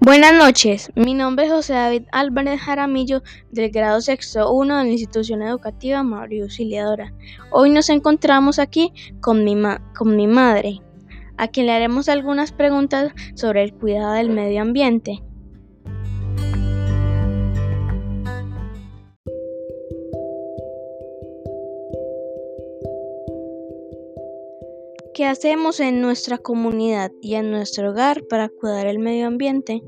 Buenas noches, mi nombre es José David Álvarez Jaramillo del grado sexto 1 de la institución educativa Mario Auxiliadora. Hoy nos encontramos aquí con mi, con mi madre, a quien le haremos algunas preguntas sobre el cuidado del medio ambiente. ¿Qué hacemos en nuestra comunidad y en nuestro hogar para cuidar el medio ambiente?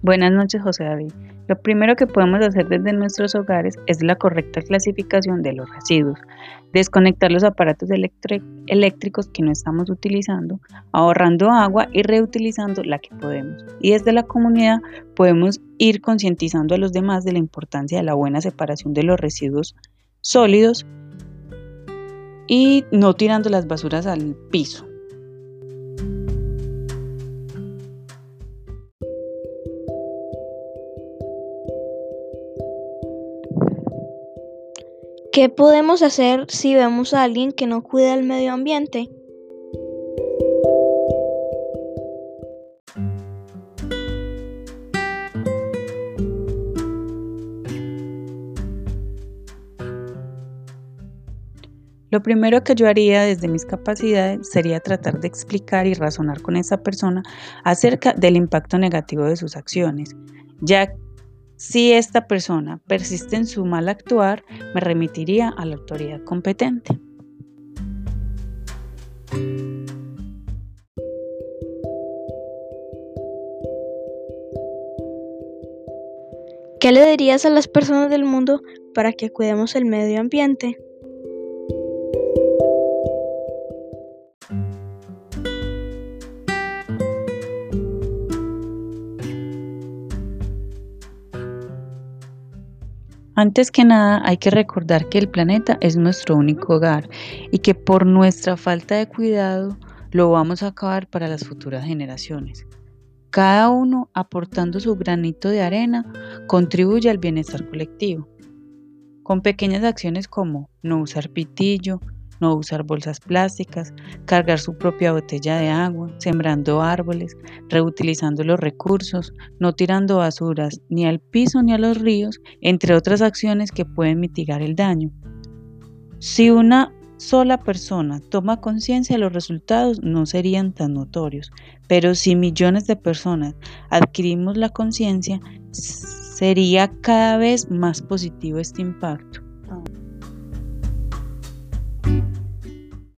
Buenas noches, José David. Lo primero que podemos hacer desde nuestros hogares es la correcta clasificación de los residuos, desconectar los aparatos eléctricos que no estamos utilizando, ahorrando agua y reutilizando la que podemos. Y desde la comunidad podemos ir concientizando a los demás de la importancia de la buena separación de los residuos sólidos y no tirando las basuras al piso. ¿Qué podemos hacer si vemos a alguien que no cuida el medio ambiente? Lo primero que yo haría desde mis capacidades sería tratar de explicar y razonar con esa persona acerca del impacto negativo de sus acciones, ya si esta persona persiste en su mal actuar, me remitiría a la autoridad competente. ¿Qué le dirías a las personas del mundo para que cuidemos el medio ambiente? Antes que nada, hay que recordar que el planeta es nuestro único hogar y que por nuestra falta de cuidado lo vamos a acabar para las futuras generaciones. Cada uno aportando su granito de arena contribuye al bienestar colectivo. Con pequeñas acciones como no usar pitillo, no usar bolsas plásticas, cargar su propia botella de agua, sembrando árboles, reutilizando los recursos, no tirando basuras ni al piso ni a los ríos, entre otras acciones que pueden mitigar el daño. Si una sola persona toma conciencia, los resultados no serían tan notorios, pero si millones de personas adquirimos la conciencia, sería cada vez más positivo este impacto.